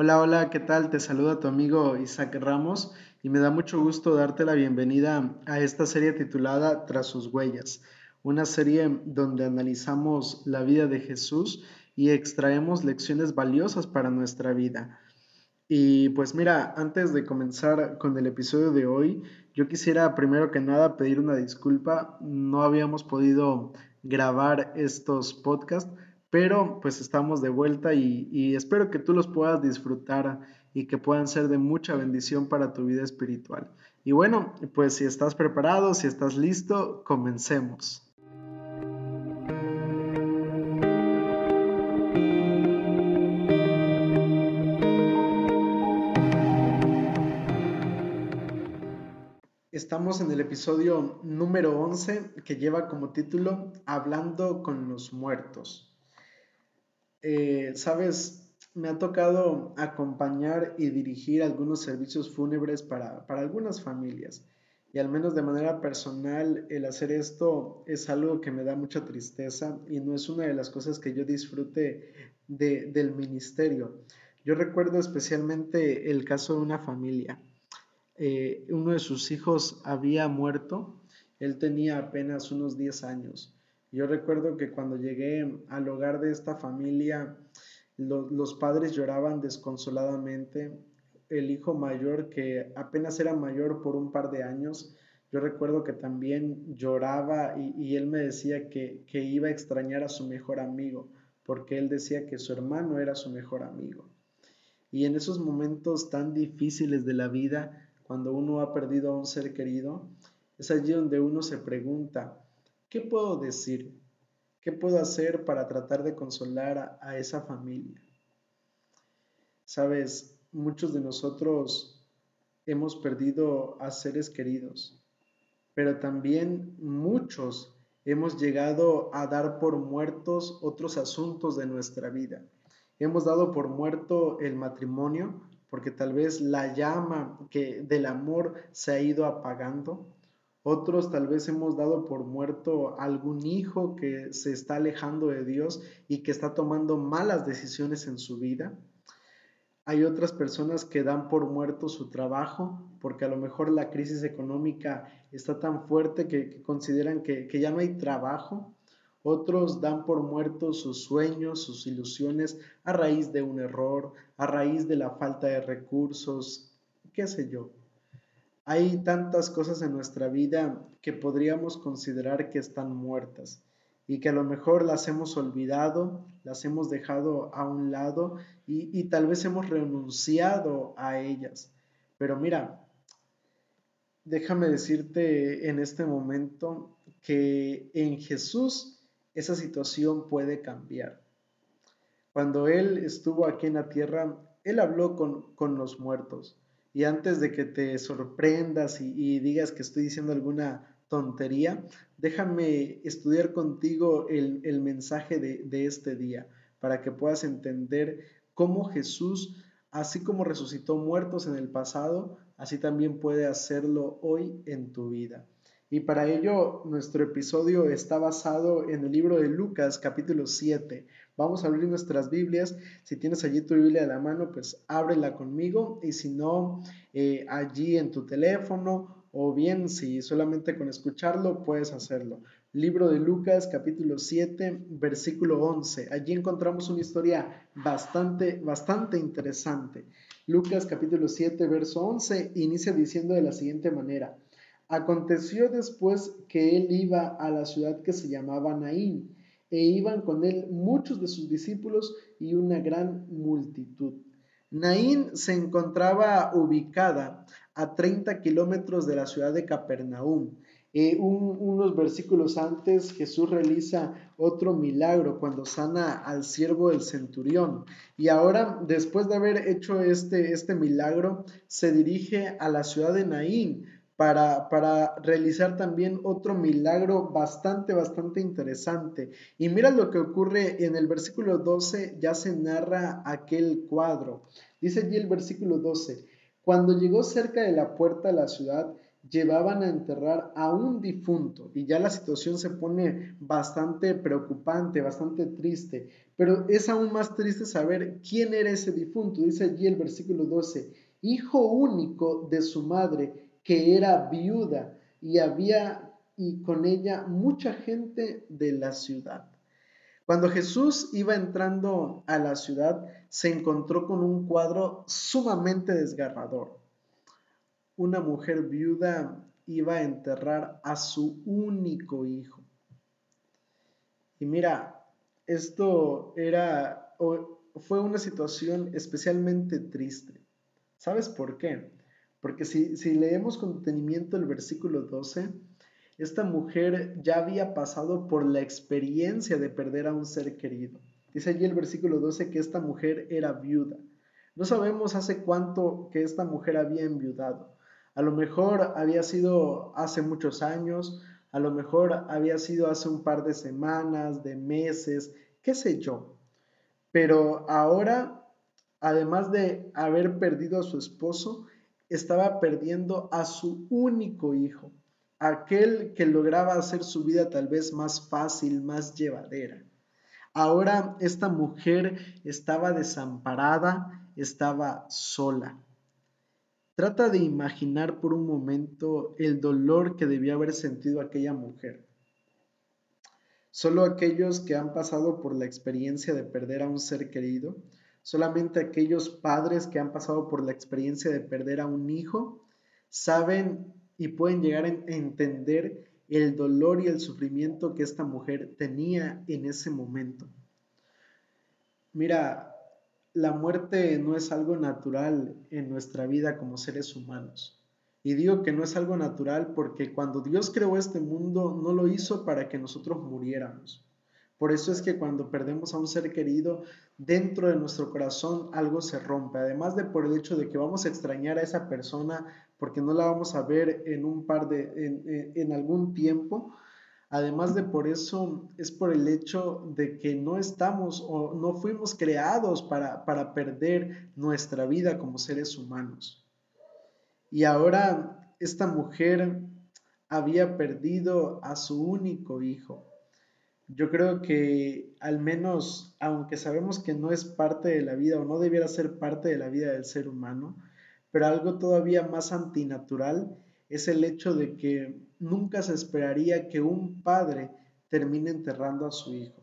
Hola, hola, ¿qué tal? Te saluda tu amigo Isaac Ramos y me da mucho gusto darte la bienvenida a esta serie titulada Tras sus huellas, una serie donde analizamos la vida de Jesús y extraemos lecciones valiosas para nuestra vida. Y pues mira, antes de comenzar con el episodio de hoy, yo quisiera primero que nada pedir una disculpa. No habíamos podido grabar estos podcasts pero pues estamos de vuelta y, espero que tú los puedas disfrutar y que puedan ser de mucha bendición para tu vida espiritual. Y bueno, pues si estás preparado, si estás listo, comencemos. Estamos en el episodio número 11 que lleva como título Hablando con los muertos. Eh, sabes, me ha tocado acompañar y dirigir algunos servicios fúnebres para, algunas familias. Y al menos de manera personal, el hacer esto es algo que me da mucha tristeza y no es una de las cosas que yo disfrute del ministerio. Yo recuerdo especialmente el caso de una familia. Eh, uno de sus hijos había muerto, él tenía apenas unos 10 años yo recuerdo que cuando llegué al hogar de esta familia, los padres lloraban desconsoladamente. El hijo mayor, que apenas era mayor por un par de años, yo recuerdo que también lloraba y, él me decía que, que iba a extrañar a su mejor amigo, porque él decía que su hermano era su mejor amigo. Y en esos momentos tan difíciles de la vida, cuando uno ha perdido a un ser querido, es allí donde uno se pregunta, ¿Qué puedo decir? ¿Qué puedo hacer para tratar de consolar a, esa familia? Sabes, muchos de nosotros hemos perdido a seres queridos, pero también muchos hemos llegado a dar por muertos otros asuntos de nuestra vida. Hemos dado por muerto el matrimonio porque tal vez la llama que del amor se ha ido apagando. Otros tal vez hemos dado por muerto algún hijo que se está alejando de Dios y que está tomando malas decisiones en su vida. Hay otras personas que dan por muerto su trabajo porque a lo mejor la crisis económica está tan fuerte que, consideran que, que ya no hay trabajo. Otros dan por muerto sus sueños, sus ilusiones a raíz de un error, a raíz de la falta de recursos, qué sé yo. Hay tantas cosas en nuestra vida que podríamos considerar que están muertas y que a lo mejor las hemos olvidado, las hemos dejado a un lado y, tal vez hemos renunciado a ellas. Pero mira, déjame decirte en este momento que en Jesús esa situación puede cambiar. Cuando Él estuvo aquí en la tierra, Él habló con, con los muertos. Y antes de que te sorprendas y, digas que estoy diciendo alguna tontería, déjame estudiar contigo el, mensaje de, de este día para que puedas entender cómo Jesús, así como resucitó muertos en el pasado, así también puede hacerlo hoy en tu vida. Y para ello nuestro episodio está basado en el libro de Lucas capítulo 7. Vamos a abrir nuestras Biblias. Si tienes allí tu Biblia a la mano, pues ábrela conmigo. Y si no, eh, allí en tu teléfono o bien si solamente con escucharlo puedes hacerlo. Libro de Lucas capítulo 7 versículo 11. Allí encontramos una historia bastante, bastante interesante. Lucas capítulo 7 verso 11 inicia diciendo de la siguiente manera. Aconteció después que él iba a la ciudad que se llamaba Naín, e iban con él muchos de sus discípulos y una gran multitud. Naín se encontraba ubicada a 30 kilómetros de la ciudad de Capernaum. Eh, unos versículos antes Jesús realiza otro milagro cuando sana al siervo del centurión. Y ahora, después de haber hecho este, este milagro, se dirige a la ciudad de Naín para, realizar también otro milagro bastante, bastante interesante. Y mira lo que ocurre en el versículo 12, ya se narra aquel cuadro. Dice allí el versículo 12, cuando llegó cerca de la puerta de la ciudad, llevaban a enterrar a un difunto y ya la situación se pone bastante preocupante, bastante triste, pero es aún más triste saber quién era ese difunto. Dice allí el versículo 12, hijo único de su madre, que era viuda y había y con ella mucha gente de la ciudad. Cuando Jesús iba entrando a la ciudad, se encontró con un cuadro sumamente desgarrador. Una mujer viuda iba a enterrar a su único hijo. Y mira, esto era fue una situación especialmente triste. ¿Sabes por qué? Porque si, si leemos con detenimiento el versículo 12, esta mujer ya había pasado por la experiencia de perder a un ser querido. Dice allí el versículo 12 que esta mujer era viuda. No sabemos hace cuánto que esta mujer había enviudado. A lo mejor había sido hace muchos años, a lo mejor había sido hace un par de semanas, de meses, qué sé yo. Pero ahora, además de haber perdido a su esposo, estaba perdiendo a su único hijo aquel que lograba hacer su vida tal vez más fácil, más llevadera. Ahora esta mujer estaba desamparada, estaba sola. Trata de imaginar por un momento el dolor que debía haber sentido aquella mujer. Solo aquellos que han pasado por la experiencia de perder a un ser querido, solamente aquellos padres que han pasado por la experiencia de perder a un hijo, saben y pueden llegar a entender el dolor y el sufrimiento que esta mujer tenía en ese momento. Mira, la muerte no es algo natural en nuestra vida como seres humanos. Y digo que no es algo natural porque cuando Dios creó este mundo no lo hizo para que nosotros muriéramos. Por eso es que cuando perdemos a un ser querido, dentro de nuestro corazón algo se rompe. Además de por el hecho de que vamos a extrañar a esa persona porque no la vamos a ver en un par de, en, algún tiempo. Además de por eso, es por el hecho de que no estamos o no fuimos creados para, para perder nuestra vida como seres humanos. Y ahora esta mujer había perdido a su único hijo. Yo creo que al menos, aunque sabemos que no es parte de la vida o no debiera ser parte de la vida del ser humano, pero algo todavía más antinatural es el hecho de que nunca se esperaría que un padre termine enterrando a su hijo.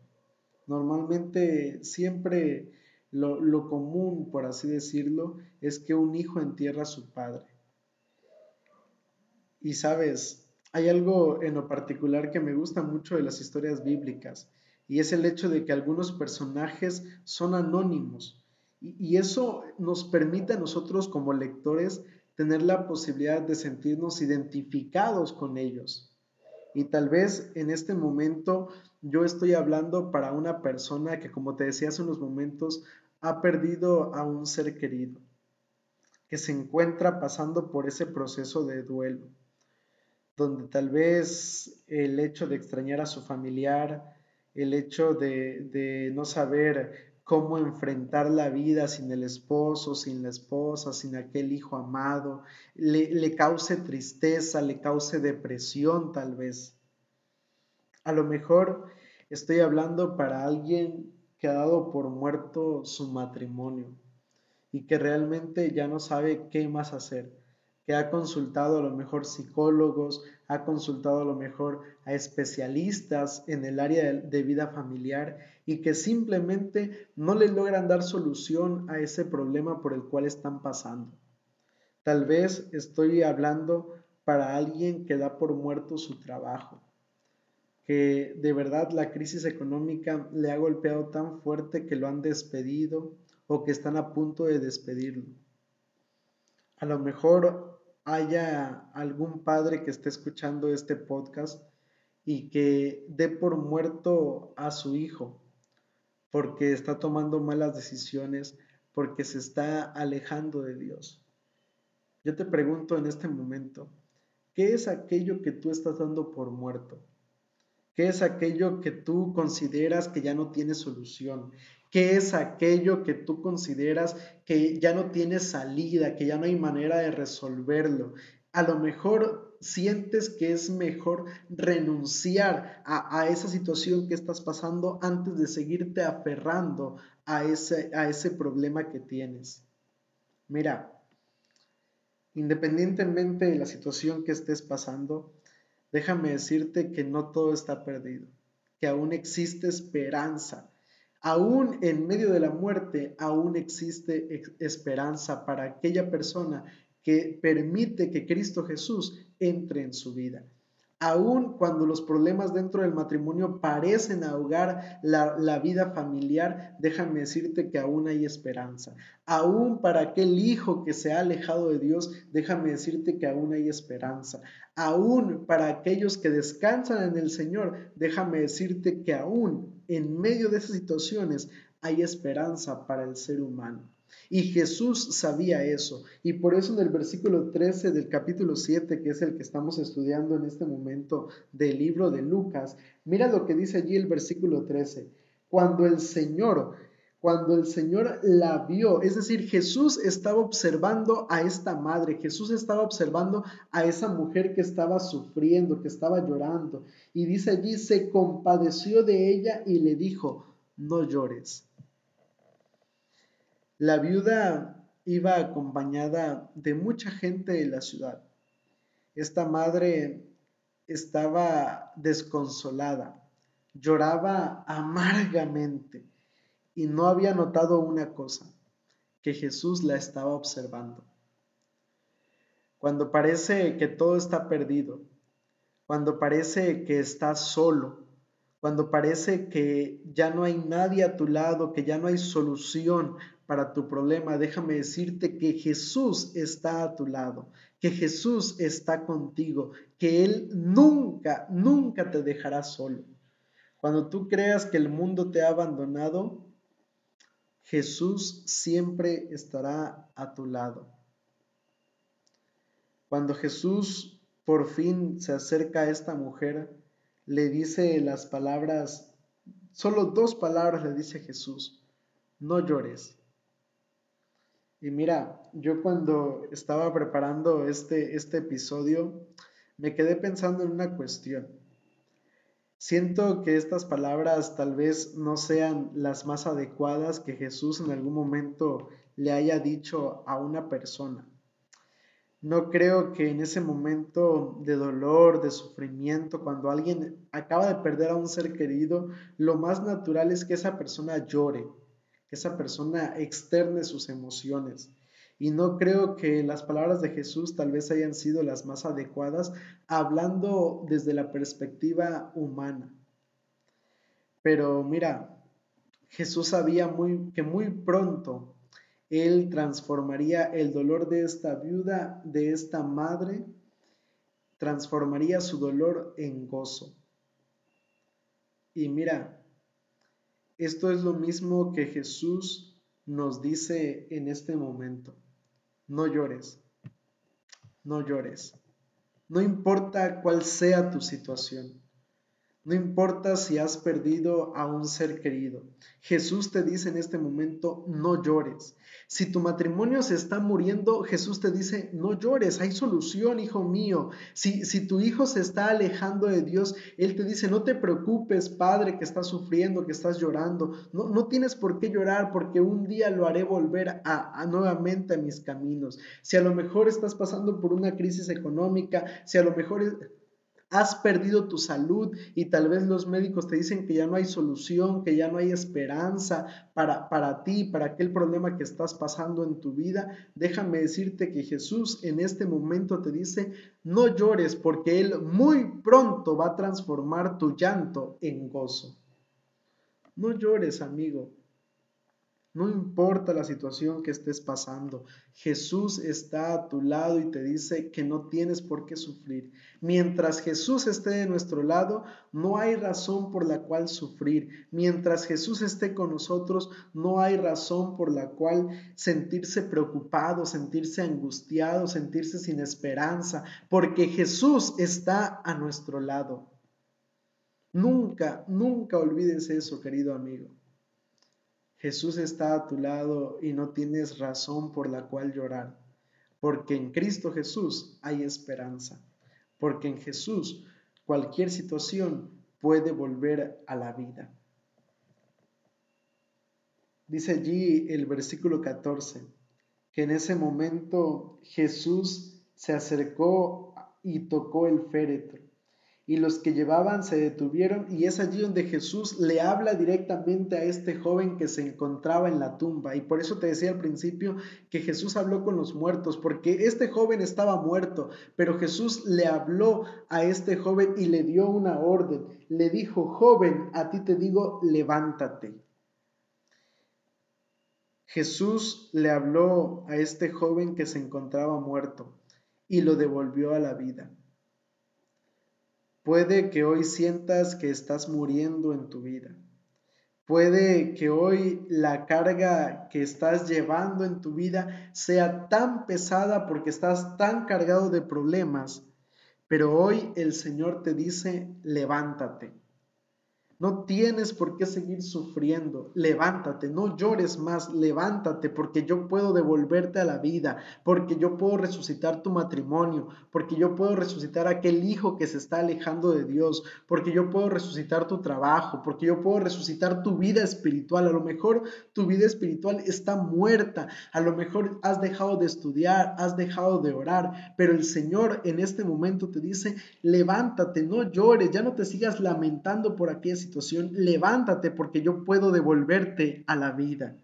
Normalmente siempre lo, común, por así decirlo, es que un hijo entierra a su padre. Y sabes, hay algo en lo particular que me gusta mucho de las historias bíblicas, y es el hecho de que algunos personajes son anónimos, y, eso nos permite a nosotros como lectores tener la posibilidad de sentirnos identificados con ellos. Y tal vez en este momento yo estoy hablando para una persona que, como te decía hace unos momentos, ha perdido a un ser querido, que se encuentra pasando por ese proceso de duelo, donde tal vez el hecho de extrañar a su familiar, el hecho de, no saber cómo enfrentar la vida sin el esposo, sin la esposa, sin aquel hijo amado, le, cause tristeza, le cause depresión tal vez. A lo mejor estoy hablando para alguien que ha dado por muerto su matrimonio y que realmente ya no sabe qué más hacer que ha consultado a lo mejor psicólogos, ha consultado a lo mejor a especialistas en el área de, vida familiar y que simplemente no le logran dar solución a ese problema por el cual están pasando. Tal vez estoy hablando para alguien que da por muerto su trabajo, que de verdad la crisis económica le ha golpeado tan fuerte que lo han despedido o que están a punto de despedirlo. A lo mejor haya algún padre que esté escuchando este podcast y que dé por muerto a su hijo porque está tomando malas decisiones, porque se está alejando de Dios. Yo te pregunto en este momento, ¿qué es aquello que tú estás dando por muerto? ¿Qué es aquello que tú consideras que ya no tiene solución? ¿Qué es aquello que tú consideras que ya no tiene salida, que ya no hay manera de resolverlo? A lo mejor sientes que es mejor renunciar a, esa situación que estás pasando antes de seguirte aferrando a ese, a ese problema que tienes. Mira, independientemente de la situación que estés pasando, déjame decirte que no todo está perdido, que aún existe esperanza. Aún en medio de la muerte, aún existe esperanza para aquella persona que permite que Cristo Jesús entre en su vida. Aún cuando los problemas dentro del matrimonio parecen ahogar la, vida familiar, déjame decirte que aún hay esperanza. Aún para aquel hijo que se ha alejado de Dios, déjame decirte que aún hay esperanza. Aún para aquellos que descansan en el Señor, déjame decirte que aún en medio de esas situaciones hay esperanza para el ser humano. Y Jesús sabía eso. Y por eso en el versículo 13 del capítulo 7, que es el que estamos estudiando en este momento del libro de Lucas, mira lo que dice allí el versículo 13. Cuando el Señor, cuando el Señor la vio, es decir, Jesús estaba observando a esta madre, Jesús estaba observando a esa mujer que estaba sufriendo, que estaba llorando. Y dice allí, se compadeció de ella y le dijo, no llores. La viuda iba acompañada de mucha gente de la ciudad. Esta madre estaba desconsolada, lloraba amargamente y no había notado una cosa, que Jesús la estaba observando. Cuando parece que todo está perdido, cuando parece que estás solo, cuando parece que ya no hay nadie a tu lado, que ya no hay solución para tu problema, déjame decirte que Jesús está a tu lado, que Jesús está contigo, que Él nunca, nunca te dejará solo. Cuando tú creas que el mundo te ha abandonado, Jesús siempre estará a tu lado. Cuando Jesús por fin se acerca a esta mujer, le dice las palabras, solo dos palabras le dice Jesús, no llores. Y mira, yo cuando estaba preparando este, este episodio, me quedé pensando en una cuestión. Siento que estas palabras tal vez no sean las más adecuadas que Jesús en algún momento le haya dicho a una persona. No creo que en ese momento de dolor, de sufrimiento, cuando alguien acaba de perder a un ser querido, lo más natural es que esa persona llore, esa persona externe sus emociones. Y no creo que las palabras de Jesús tal vez hayan sido las más adecuadas hablando desde la perspectiva humana. Pero mira, Jesús sabía muy, que muy pronto Él transformaría el dolor de esta viuda, de esta madre, transformaría su dolor en gozo. Y mira, esto es lo mismo que Jesús nos dice en este momento. No llores, no llores. No importa cuál sea tu situación. No importa si has perdido a un ser querido. Jesús te dice en este momento, no llores. Si tu matrimonio se está muriendo, Jesús te dice, no llores, hay solución, hijo mío. Si, si tu hijo se está alejando de Dios, Él te dice, no te preocupes, padre, que estás sufriendo, que estás llorando. No, no tienes por qué llorar porque un día lo haré volver a, a nuevamente a mis caminos. Si a lo mejor estás pasando por una crisis económica, si a lo mejor has perdido tu salud y tal vez los médicos te dicen que ya no hay solución, que ya no hay esperanza para, para ti, para aquel problema que estás pasando en tu vida, déjame decirte que Jesús en este momento te dice, no llores porque Él muy pronto va a transformar tu llanto en gozo. No llores, amigo. No importa la situación que estés pasando, Jesús está a tu lado y te dice que no tienes por qué sufrir. Mientras Jesús esté de nuestro lado, no hay razón por la cual sufrir. Mientras Jesús esté con nosotros, no hay razón por la cual sentirse preocupado, sentirse angustiado, sentirse sin esperanza, porque Jesús está a nuestro lado. Nunca, nunca olvides eso, querido amigo. Jesús está a tu lado y no tienes razón por la cual llorar, porque en Cristo Jesús hay esperanza, porque en Jesús cualquier situación puede volver a la vida. Dice allí el versículo 14, que en ese momento Jesús se acercó y tocó el féretro y los que llevaban se detuvieron y es allí donde Jesús le habla directamente a este joven que se encontraba en la tumba. Y por eso te decía al principio que Jesús habló con los muertos, porque este joven estaba muerto, pero Jesús le habló a este joven y le dio una orden. Le dijo, joven, a ti te digo, levántate. Jesús le habló a este joven que se encontraba muerto y lo devolvió a la vida. Puede que hoy sientas que estás muriendo en tu vida. Puede que hoy la carga que estás llevando en tu vida sea tan pesada porque estás tan cargado de problemas, pero hoy el Señor te dice, levántate. No tienes por qué seguir sufriendo. Levántate, no llores más, levántate porque yo puedo devolverte a la vida, porque yo puedo resucitar tu matrimonio, porque yo puedo resucitar aquel hijo que se está alejando de Dios, porque yo puedo resucitar tu trabajo, porque yo puedo resucitar tu vida espiritual. A lo mejor tu vida espiritual está muerta, a lo mejor has dejado de estudiar, has dejado de orar, pero el Señor en este momento te dice, levántate, no llores, ya no te sigas lamentando por aquella levántate porque yo puedo devolverte a la vida.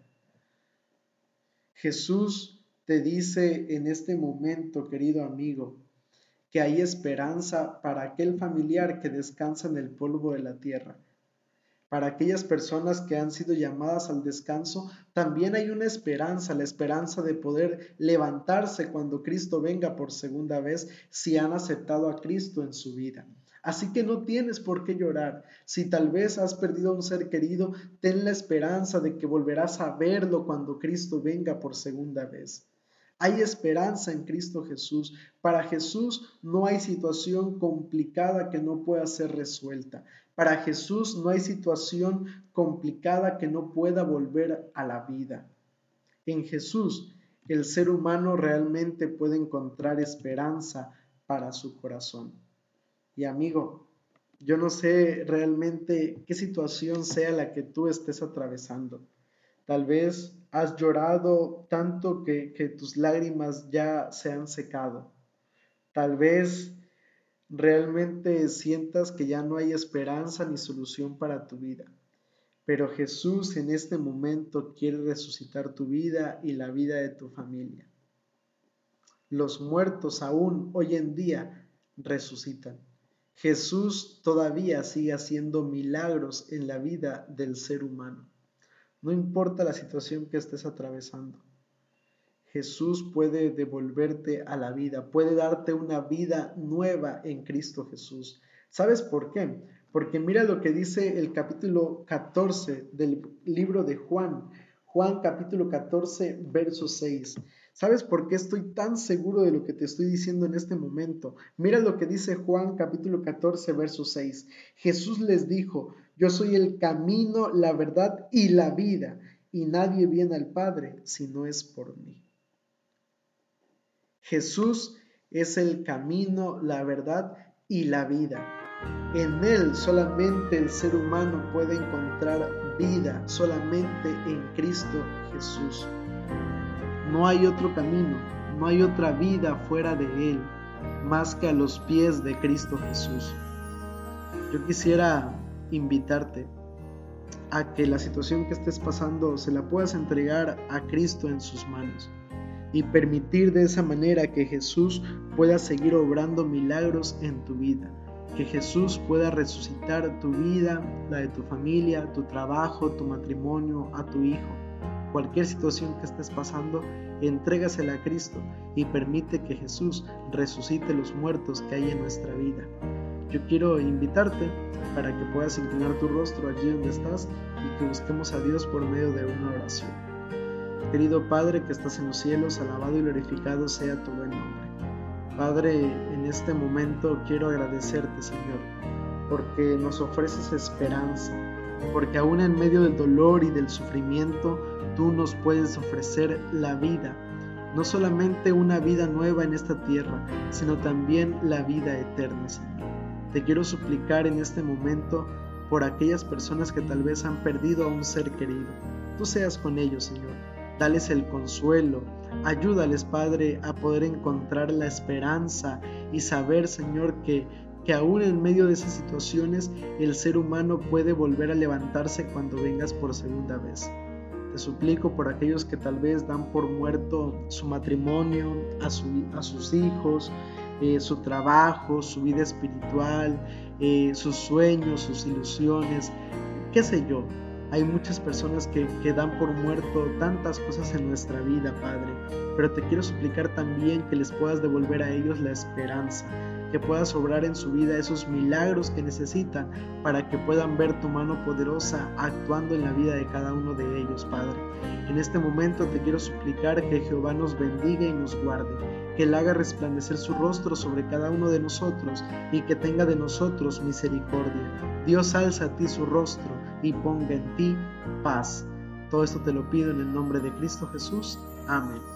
Jesús te dice en este momento, querido amigo, que hay esperanza para aquel familiar que descansa en el polvo de la tierra. Para aquellas personas que han sido llamadas al descanso, también hay una esperanza, la esperanza de poder levantarse cuando Cristo venga por segunda vez si han aceptado a Cristo en su vida. Así que no tienes por qué llorar. Si tal vez has perdido a un ser querido, ten la esperanza de que volverás a verlo cuando Cristo venga por segunda vez. Hay esperanza en Cristo Jesús. Para Jesús no hay situación complicada que no pueda ser resuelta. Para Jesús no hay situación complicada que no pueda volver a la vida. En Jesús el ser humano realmente puede encontrar esperanza para su corazón. Y amigo, yo no sé realmente qué situación sea la que tú estés atravesando. Tal vez has llorado tanto que, tus lágrimas ya se han secado. Tal vez realmente sientas que ya no hay esperanza ni solución para tu vida. Pero Jesús en este momento quiere resucitar tu vida y la vida de tu familia. Los muertos aún hoy en día resucitan. Jesús todavía sigue haciendo milagros en la vida del ser humano. No importa la situación que estés atravesando. Jesús puede devolverte a la vida, puede darte una vida nueva en Cristo Jesús. ¿Sabes por qué? Porque mira lo que dice el capítulo 14 del libro de Juan. Juan capítulo 14, verso 6. ¿Sabes por qué estoy tan seguro de lo que te estoy diciendo en este momento? Mira lo que dice Juan capítulo 14, verso 6. Jesús les dijo, yo soy el camino, la verdad y la vida, y nadie viene al Padre si no es por mí. Jesús es el camino, la verdad y la vida. En Él solamente el ser humano puede encontrar vida, solamente en Cristo Jesús. No hay otro camino, no hay otra vida fuera de Él, más que a los pies de Cristo Jesús. Yo quisiera invitarte a que la situación que estés pasando se la puedas entregar a Cristo en sus manos y permitir de esa manera que Jesús pueda seguir obrando milagros en tu vida, que Jesús pueda resucitar tu vida, la de tu familia, tu trabajo, tu matrimonio, a tu hijo Cualquier situación que estés pasando, entrégasela a Cristo y permite que Jesús resucite los muertos que hay en nuestra vida. Yo quiero invitarte para que puedas inclinar tu rostro allí donde estás y que busquemos a Dios por medio de una oración. Querido Padre que estás en los cielos, alabado y glorificado sea tu buen nombre. Padre, en este momento quiero agradecerte, Señor, porque nos ofreces esperanza, porque aún en medio del dolor y del sufrimiento, tú nos puedes ofrecer la vida. no solamente una vida nueva en esta tierra, sino también la vida eterna, Señor. Te quiero suplicar en este momento por aquellas personas que tal vez han perdido a un ser querido. Tú seas con ellos, Señor. Dales el consuelo. Ayúdales, Padre, a poder encontrar la esperanza y saber, Señor, que, que aún en medio de esas situaciones el ser humano puede volver a levantarse cuando vengas por segunda vez. Te suplico por aquellos que tal vez dan por muerto su matrimonio, a, sus hijos, eh, su trabajo, su vida espiritual, eh, sus sueños, sus ilusiones, qué sé yo. Hay muchas personas que, que, dan por muerto tantas cosas en nuestra vida, Padre, pero te quiero suplicar también que les puedas devolver a ellos la esperanza, que puedas obrar en su vida esos milagros que necesitan para que puedan ver tu mano poderosa actuando en la vida de cada uno de ellos, Padre. En este momento te quiero suplicar que Jehová nos bendiga y nos guarde, que Él haga resplandecer su rostro sobre cada uno de nosotros y que tenga de nosotros misericordia. Dios alza a ti su rostro y ponga en ti paz. Todo esto te lo pido en el nombre de Cristo Jesús. Amén.